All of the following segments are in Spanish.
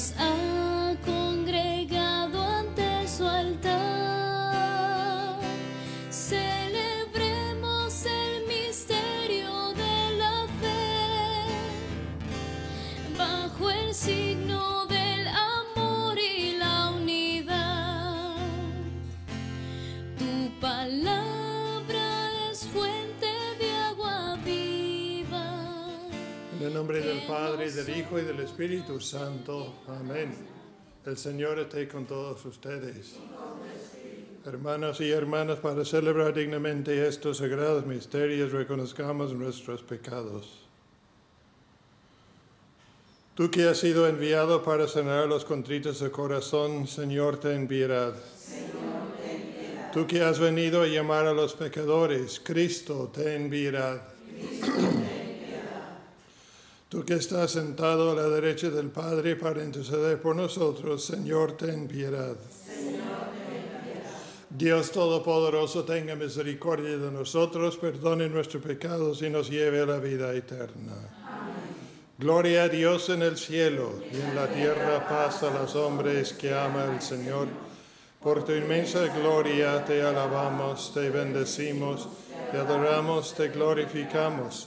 Padre, del Hijo y del Espíritu Santo. Amén. El Señor esté con todos ustedes. Hermanos y hermanas, para celebrar dignamente estos sagrados misterios, reconozcamos nuestros pecados. Tú que has sido enviado para sanar los contritos de corazón, Señor, ten piedad. Tú que has venido a llamar a los pecadores, Cristo, ten piedad. Tú que estás sentado a la derecha del Padre para interceder por nosotros, Señor, ten piedad. Dios Todopoderoso, tenga misericordia de nosotros, perdone nuestros pecados y nos lleve a la vida eterna. Gloria a Dios en el cielo y en la tierra paz a los hombres que ama el Señor. Por tu inmensa gloria te alabamos, te bendecimos, te adoramos, te glorificamos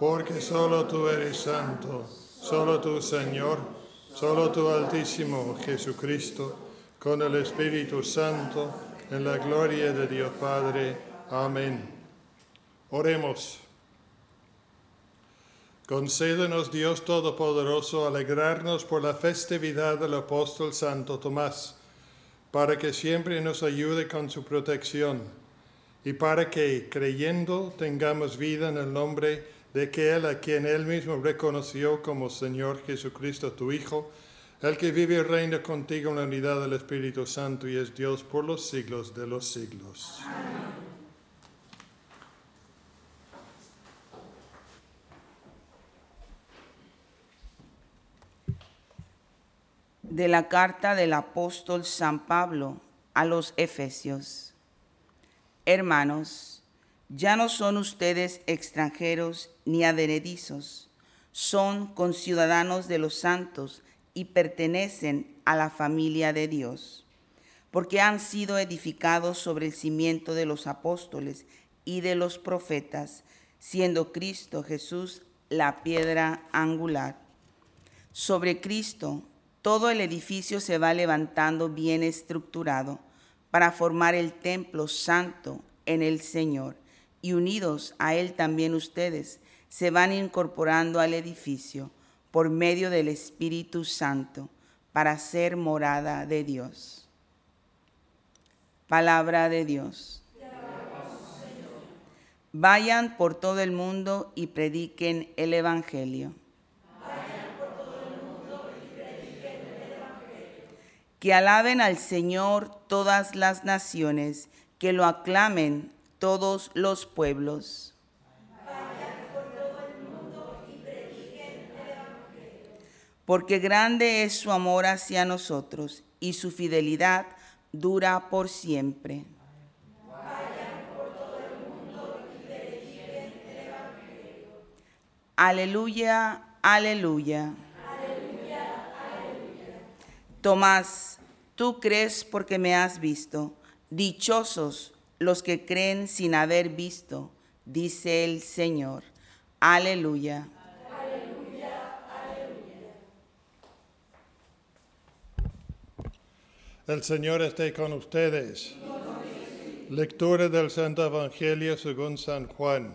porque solo tú eres santo, solo tú Señor, solo tú Altísimo Jesucristo, con el Espíritu Santo, en la gloria de Dios Padre. Amén. Oremos. Concédenos Dios Todopoderoso alegrarnos por la festividad del apóstol Santo Tomás, para que siempre nos ayude con su protección y para que, creyendo, tengamos vida en el nombre de de que Él, a quien Él mismo reconoció como Señor Jesucristo, tu Hijo, el que vive y reina contigo en la unidad del Espíritu Santo y es Dios por los siglos de los siglos. De la carta del apóstol San Pablo a los Efesios. Hermanos, ya no son ustedes extranjeros ni advenedizos, son conciudadanos de los santos y pertenecen a la familia de Dios, porque han sido edificados sobre el cimiento de los apóstoles y de los profetas, siendo Cristo Jesús la piedra angular. Sobre Cristo todo el edificio se va levantando bien estructurado para formar el templo santo en el Señor y unidos a Él también ustedes se van incorporando al edificio por medio del Espíritu Santo para ser morada de Dios. Palabra de Dios. Vayan por todo el mundo y prediquen el Evangelio. Que alaben al Señor todas las naciones, que lo aclamen todos los pueblos. Porque grande es su amor hacia nosotros, y su fidelidad dura por siempre. Aleluya, aleluya. Tomás, tú crees porque me has visto. Dichosos los que creen sin haber visto, dice el Señor. Aleluya. El Señor esté con ustedes. Lectura del Santo Evangelio según San Juan.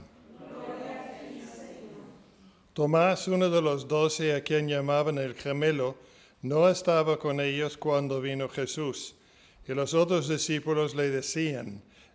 Tomás, uno de los doce a quien llamaban el gemelo, no estaba con ellos cuando vino Jesús. Y los otros discípulos le decían,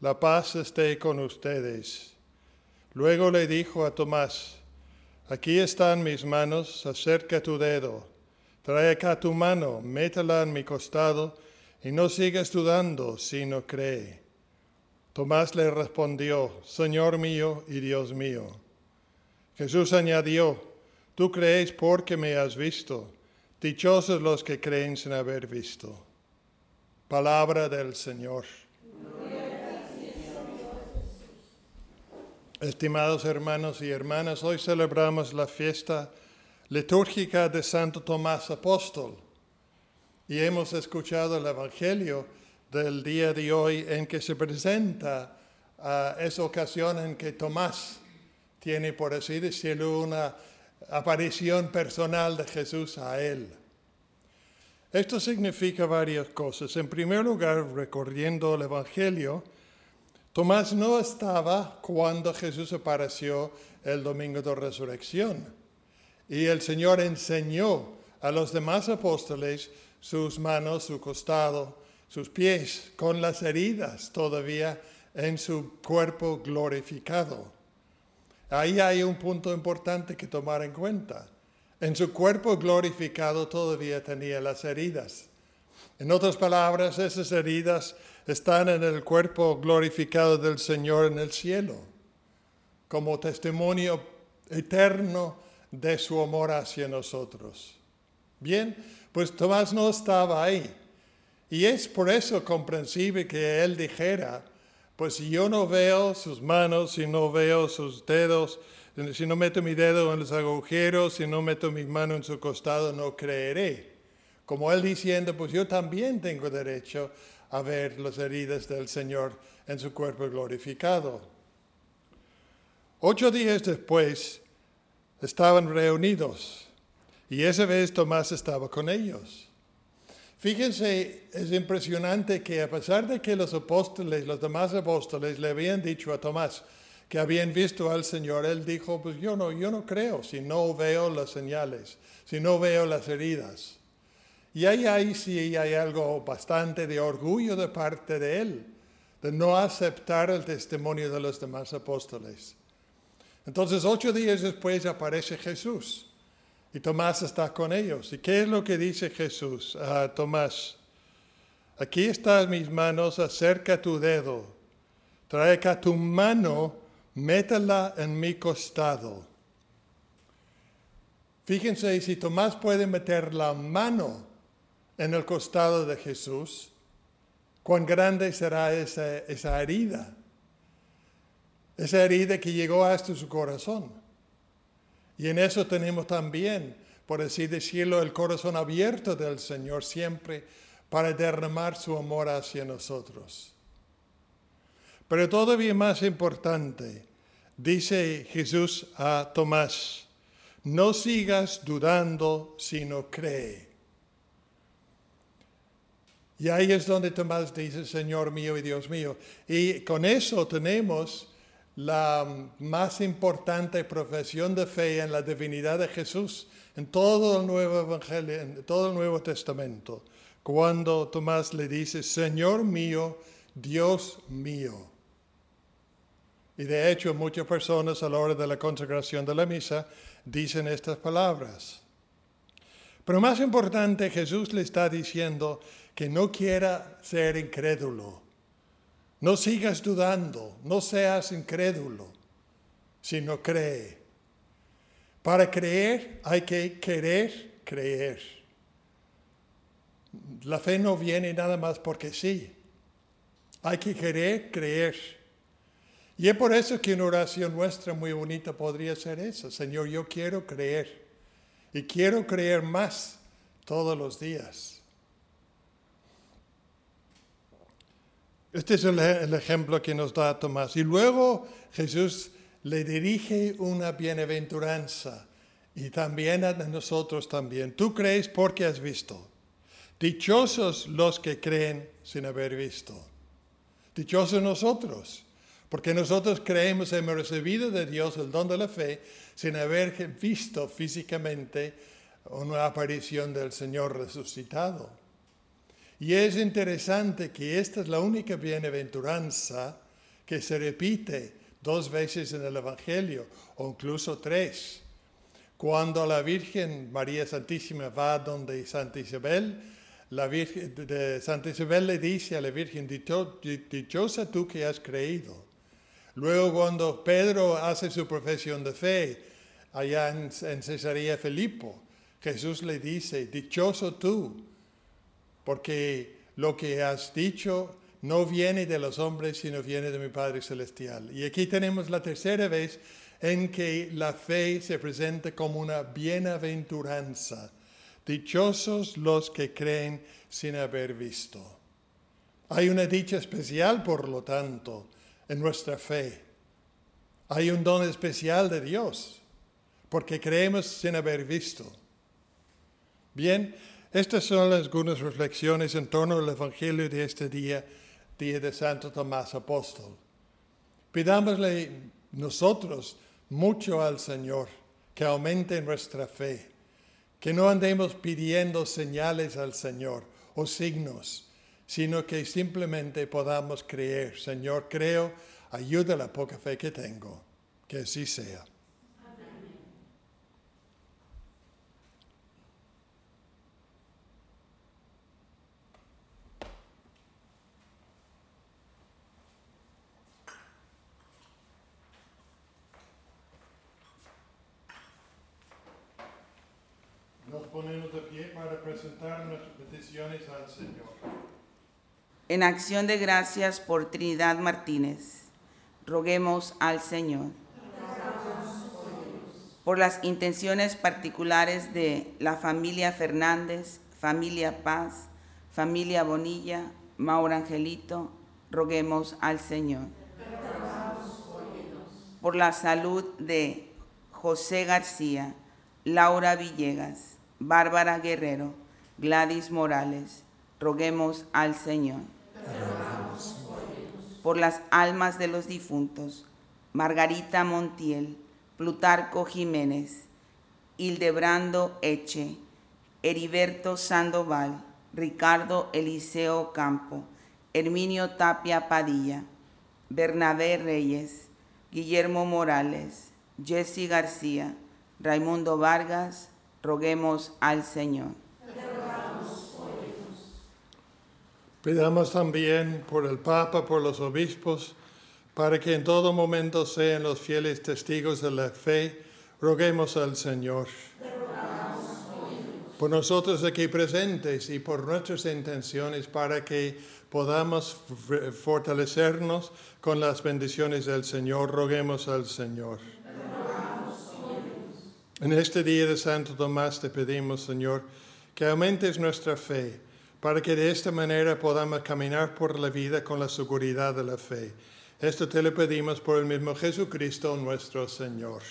la paz esté con ustedes. Luego le dijo a Tomás, aquí están mis manos, acerca tu dedo, trae acá tu mano, métela en mi costado, y no sigas dudando, sino cree. Tomás le respondió, Señor mío y Dios mío. Jesús añadió, tú crees porque me has visto. Dichosos los que creen sin haber visto. Palabra del Señor. Estimados hermanos y hermanas, hoy celebramos la fiesta litúrgica de Santo Tomás Apóstol y hemos escuchado el Evangelio del día de hoy en que se presenta esa ocasión en que Tomás tiene, por así decirlo, una aparición personal de Jesús a él. Esto significa varias cosas. En primer lugar, recorriendo el Evangelio, Tomás no estaba cuando Jesús apareció el domingo de resurrección. Y el Señor enseñó a los demás apóstoles sus manos, su costado, sus pies, con las heridas todavía en su cuerpo glorificado. Ahí hay un punto importante que tomar en cuenta. En su cuerpo glorificado todavía tenía las heridas. En otras palabras, esas heridas están en el cuerpo glorificado del Señor en el cielo, como testimonio eterno de su amor hacia nosotros. Bien, pues Tomás no estaba ahí. Y es por eso comprensible que él dijera, pues si yo no veo sus manos, si no veo sus dedos, si no meto mi dedo en los agujeros, si no meto mi mano en su costado, no creeré. Como él diciendo, pues yo también tengo derecho a ver las heridas del Señor en su cuerpo glorificado. Ocho días después estaban reunidos y esa vez Tomás estaba con ellos. Fíjense, es impresionante que a pesar de que los apóstoles, los demás apóstoles le habían dicho a Tomás que habían visto al Señor, él dijo, pues yo no, yo no creo si no veo las señales, si no veo las heridas. Y ahí, ahí sí hay algo bastante de orgullo de parte de él, de no aceptar el testimonio de los demás apóstoles. Entonces, ocho días después aparece Jesús. Y Tomás está con ellos. ¿Y qué es lo que dice Jesús a Tomás? Aquí están mis manos, acerca tu dedo. Trae acá tu mano, métela en mi costado. Fíjense, si Tomás puede meter la mano en el costado de Jesús, cuán grande será esa, herida. Esa herida que llegó hasta su corazón. Y en eso tenemos también, por así decirlo, el corazón abierto del Señor siempre para derramar su amor hacia nosotros. Pero todavía más importante, dice Jesús a Tomás, no sigas dudando, sino cree. Y ahí es donde Tomás dice, Señor mío y Dios mío. Y con eso tenemos la más importante profesión de fe en la divinidad de Jesús en todo el Nuevo Evangelio, en todo el Nuevo Testamento, cuando Tomás le dice, Señor mío, Dios mío. Y de hecho muchas personas a la hora de la consagración de la misa dicen estas palabras. Pero más importante, Jesús le está diciendo que no quiera ser incrédulo. No sigas dudando, no seas incrédulo, sino cree. Para creer hay que querer creer. La fe no viene nada más porque sí. Hay que querer creer. Y es por eso que una oración nuestra muy bonita podría ser esa. Señor, yo quiero creer. Y quiero creer más todos los días. Este es el, ejemplo que nos da Tomás. Y luego Jesús le dirige una bienaventuranza y también a nosotros también. Tú crees porque has visto. Dichosos los que creen sin haber visto. Dichosos nosotros, porque nosotros creemos, hemos recibido de Dios el don de la fe sin haber visto físicamente una aparición del Señor resucitado. Y es interesante que esta es la única bienaventuranza que se repite dos veces en el Evangelio, o incluso tres. Cuando la Virgen María Santísima va donde Santa Isabel, la Virgen de Santa Isabel le dice a la Virgen, dichosa tú que has creído. Luego cuando Pedro hace su profesión de fe allá en, en Cesarea Filipo, Jesús le dice, dichoso tú, porque lo que has dicho no viene de los hombres, sino viene de mi Padre Celestial. Y aquí tenemos la tercera vez en que la fe se presenta como una bienaventuranza. Dichosos los que creen sin haber visto. Hay una dicha especial, por lo tanto, en nuestra fe. Hay un don especial de Dios, porque creemos sin haber visto. Bien, estas son algunas reflexiones en torno al Evangelio de este día, día de Santo Tomás Apóstol. Pidámosle nosotros mucho al Señor, que aumente nuestra fe, que no andemos pidiendo señales al Señor o signos, sino que simplemente podamos creer. Señor, creo, ayuda la poca fe que tengo, que así sea. Nos ponemos de pie para presentar nuestras peticiones al Señor. En acción de gracias por Trinidad Martínez, roguemos al Señor. Por las intenciones particulares de la familia Fernández, familia Paz, familia Bonilla, Maura Angelito, roguemos al Señor. Por la salud de José García, Laura Villegas, Bárbara Guerrero, Gladys Morales, roguemos al Señor. Por las almas de los difuntos, Margarita Montiel, Plutarco Jiménez, Hildebrando Eche, Heriberto Sandoval, Ricardo Eliseo Campo, Herminio Tapia Padilla, Bernabé Reyes, Guillermo Morales, Jesse García, Raimundo Vargas, roguemos al Señor. Pidamos también por el Papa, por los obispos, para que en todo momento sean los fieles testigos de la fe, roguemos al Señor. Por nosotros aquí presentes y por nuestras intenciones, para que podamos fortalecernos con las bendiciones del Señor, roguemos al Señor. En este día de Santo Tomás te pedimos, Señor, que aumentes nuestra fe, para que de esta manera podamos caminar por la vida con la seguridad de la fe. Esto te lo pedimos por el mismo Jesucristo nuestro Señor.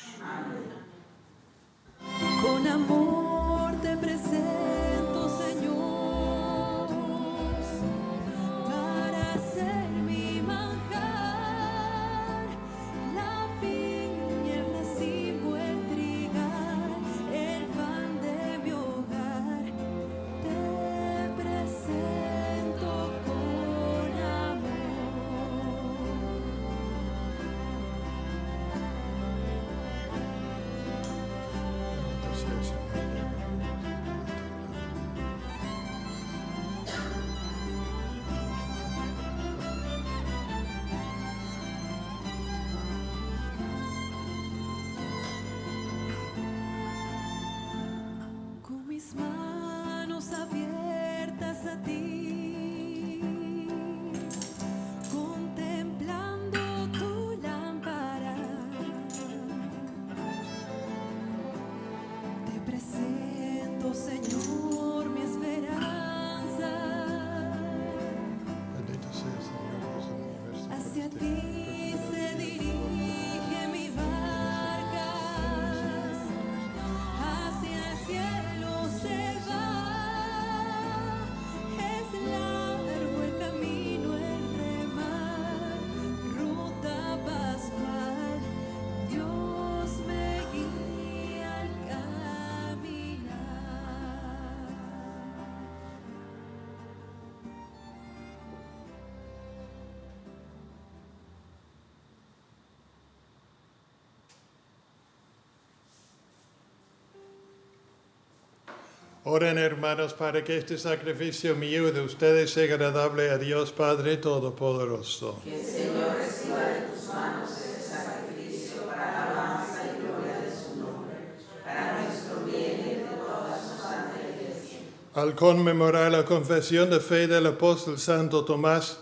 Oren hermanos para que este sacrificio mío de ustedes sea agradable a Dios Padre Todopoderoso. Que el Señor reciba de tus manos este sacrificio para la alabanza y gloria de su nombre, para nuestro bien y de toda su santa iglesia. Al conmemorar la confesión de fe del apóstol Santo Tomás,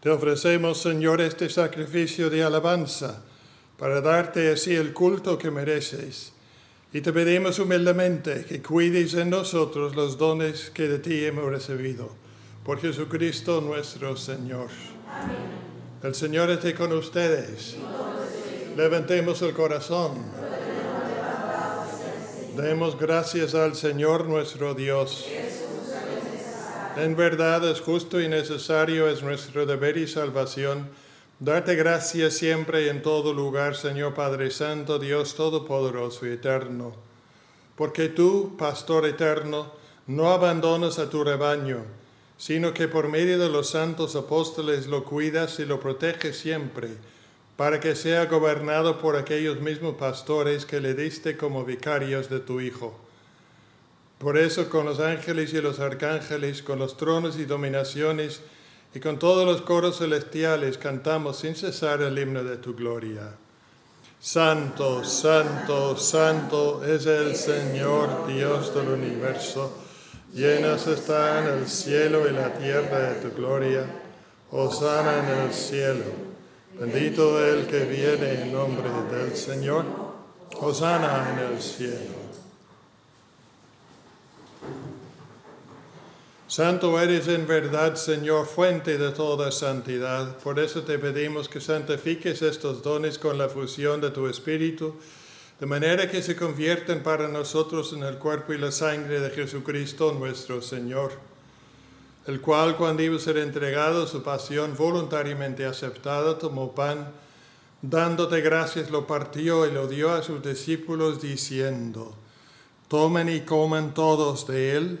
te ofrecemos, Señor, este sacrificio de alabanza para darte así el culto que mereces. Y te pedimos humildemente que cuides en nosotros los dones que de ti hemos recibido. Por Jesucristo nuestro Señor. El Señor esté con ustedes. Levantemos el corazón. Demos gracias al Señor nuestro Dios. En verdad es justo y necesario, es nuestro deber y salvación, darte gracias siempre y en todo lugar, Señor Padre Santo, Dios Todopoderoso y Eterno. Porque tú, Pastor eterno, no abandonas a tu rebaño, sino que por medio de los santos apóstoles lo cuidas y lo proteges siempre, para que sea gobernado por aquellos mismos pastores que le diste como vicarios de tu Hijo. Por eso con los ángeles y los arcángeles, con los tronos y dominaciones, y con todos los coros celestiales cantamos sin cesar el himno de tu gloria. Santo, santo, santo es el Señor Dios del universo. Llenas están el cielo y la tierra de tu gloria. Hosana en el cielo. Bendito el que viene en nombre del Señor. Hosana en el cielo. Santo eres en verdad, Señor, fuente de toda santidad. Por eso te pedimos que santifiques estos dones con la fusión de tu Espíritu, de manera que se convierten para nosotros en el cuerpo y la sangre de Jesucristo nuestro Señor, el cual cuando iba a ser entregado su pasión voluntariamente aceptada, tomó pan, dándote gracias, lo partió y lo dio a sus discípulos, diciendo, tomen y coman todos de él,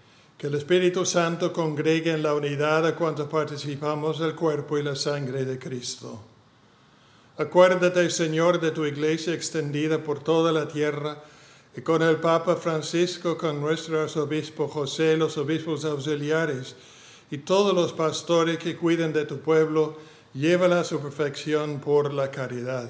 que el Espíritu Santo congregue en la unidad a cuantos participamos del cuerpo y la sangre de Cristo. Acuérdate, Señor, de tu iglesia extendida por toda la tierra y con el Papa Francisco, con nuestro arzobispo José, los obispos auxiliares y todos los pastores que cuiden de tu pueblo, llévala a su perfección por la caridad.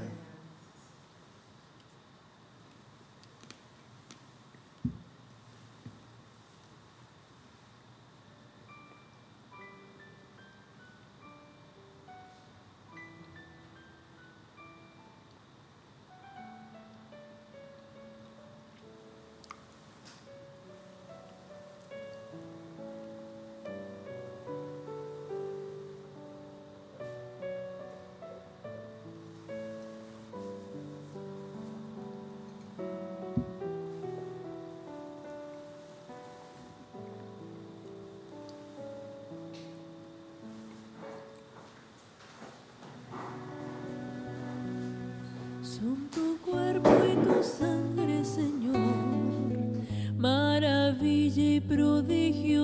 Son tu cuerpo y tu sangre, Señor, maravilla y prodigio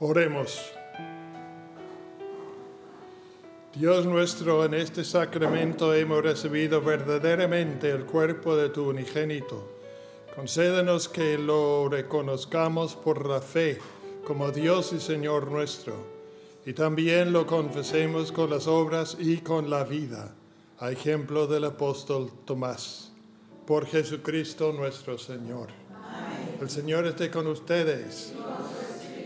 Oremos. Dios nuestro, en este sacramento hemos recibido verdaderamente el cuerpo de tu unigénito. Concédenos que lo reconozcamos por la fe como Dios y Señor nuestro, y también lo confesemos con las obras y con la vida, a ejemplo del apóstol Tomás. Por Jesucristo nuestro Señor. El Señor esté con ustedes.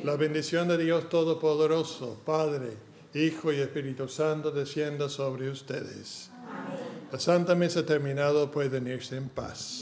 La bendición de Dios Todopoderoso, Padre, Hijo y Espíritu Santo, descienda sobre ustedes. La Santa Misa ha terminado, pueden irse en paz.